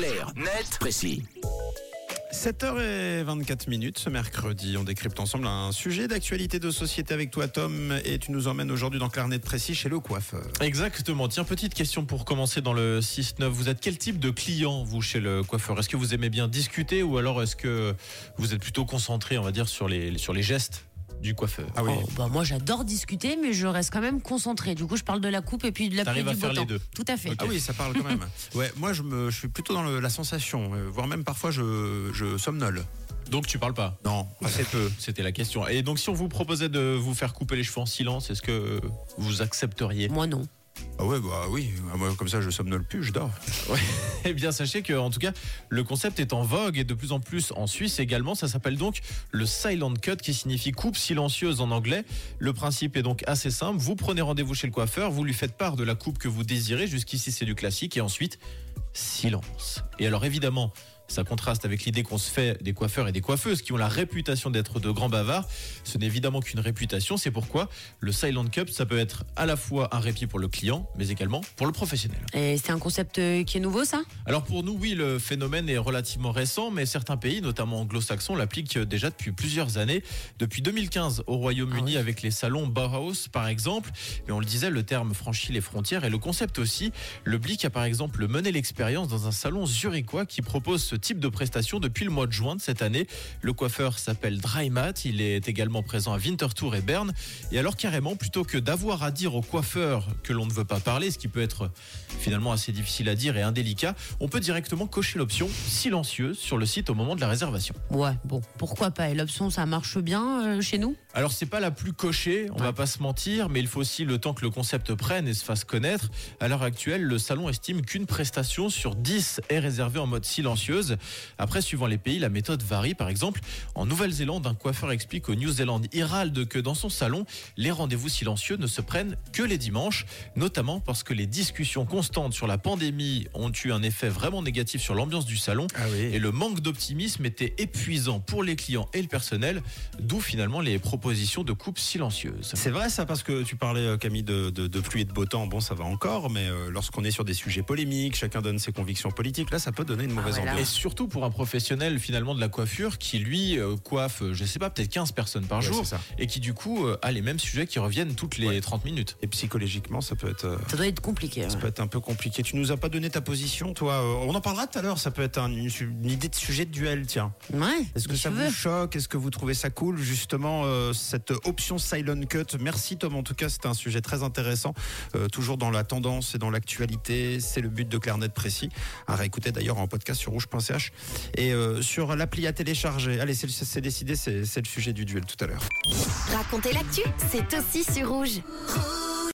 Clair, net, précis. 7h24 minutes ce mercredi, on décrypte ensemble un sujet d'actualité de société avec toi Tom et tu nous emmènes aujourd'hui dans Clarnet Précis chez le coiffeur. Exactement. Tiens, petite question pour commencer dans le 6-9. Vous êtes quel type de client, vous, chez le coiffeur? Est-ce que vous aimez bien discuter ou alors est-ce que vous êtes plutôt concentré, on va dire, sur les, sur les gestes? Du coiffeur Ah oui. Oh, bah, moi j'adore discuter, mais je reste quand même concentré. Du coup, je parle de la coupe et puis de la pluie T'arrives du à faire beau les temps. deux. Tout à fait. Ah oui, ça parle quand même. Ouais, moi je, me, je suis plutôt dans le- la sensation, euh, voire même parfois je, je somnole. Donc tu parles pas? Non, assez peu. C'était la question. Et donc si on vous proposait de vous faire couper les cheveux en silence, est-ce que vous accepteriez? Moi non. Ah ouais, bah oui, Ah, comme ça je somnole plus, je dors. Eh bien, sachez que, en tout cas, le concept est en vogue et de plus en plus en Suisse également. Ça s'appelle donc le silent cut, qui signifie coupe silencieuse en anglais. Le principe est donc assez simple. Vous prenez rendez-vous chez le coiffeur, vous lui faites part de la coupe que vous désirez. Jusqu'ici, c'est du classique. Et ensuite, silence. Et alors, évidemment, ça contraste avec l'idée qu'on se fait des coiffeurs et des coiffeuses qui ont la réputation d'être de grands bavards. Ce n'est évidemment qu'une réputation. C'est pourquoi le silent cut, ça peut être à la fois un répit pour le client, mais également pour le professionnel. Et c'est un concept euh, qui est nouveau, ça? Alors pour nous, oui, le phénomène est relativement récent, mais certains pays, notamment anglo-saxons, l'appliquent déjà depuis plusieurs années. Depuis 2015 au Royaume-Uni, Ah oui. avec les salons Bauhaus, par exemple. Mais on le disait, le terme franchit les frontières et le concept aussi. Le Blick a par exemple mené l'expérience dans un salon zurichois qui propose ce type de prestation depuis le mois de juin de cette année. Le coiffeur s'appelle Drymat, il est également présent à Winterthur et Berne. Et alors carrément, plutôt que d'avoir à dire au coiffeur que l'on ne veut pas parler, ce qui peut être finalement assez difficile à dire et indélicat, on peut directement cocher l'option silencieuse sur le site au moment de la réservation. Ouais, bon, pourquoi pas Et l'option, ça marche bien euh, chez nous? Alors c'est pas la plus cochée, on va pas se mentir, mais il faut aussi le temps que le concept prenne et se fasse connaître. À l'heure actuelle, le salon estime qu'une prestation sur 10 est réservée en mode silencieuse. Après, suivant les pays, la méthode varie. Par exemple, en Nouvelle-Zélande, un coiffeur explique au New Zealand Herald que dans son salon, les rendez-vous silencieux ne se prennent que les dimanches, notamment parce que les discussions constantes sur la pandémie ont eu un effet vraiment négatif sur l'ambiance du salon. Ah oui. Et le manque d'optimisme était épuisant pour les clients et le personnel, d'où finalement les propositions de coupes silencieuses. C'est vrai ça parce que tu parlais euh, Camille de, de, de pluie et de beau temps, bon ça va encore, mais euh, lorsqu'on est sur des sujets polémiques, chacun donne ses convictions politiques, là ça peut donner une mauvaise ouais, là, ambiance. Et surtout pour un professionnel finalement de la coiffure qui lui euh, coiffe, je sais pas, peut-être 15 personnes par Ouais, jour et qui du coup euh, a les mêmes sujets qui reviennent toutes les Ouais. 30 minutes. Et psychologiquement ça peut être... euh, Ça doit être compliqué. Ça ouais. peut être un peu compliqué. Tu nous as pas donné ta position, toi. Euh, On en parlera tout à l'heure. Ça peut être un- une, une idée de sujet de duel, tiens. Ouais, Est-ce que ça vous choque? Est-ce que vous trouvez ça cool, justement, euh, cette option silent cut Merci, Tom. En tout cas, c'était un sujet très intéressant. Euh, toujours dans la tendance et dans l'actualité. C'est le but de Clarnet Précis. À réécouter d'ailleurs en podcast sur rouge.ch et euh, sur l'appli à télécharger. Allez, c'est décidé. C'est le sujet du duel tout à l'heure. Racontez l'actu, c'est aussi sur. Rouge.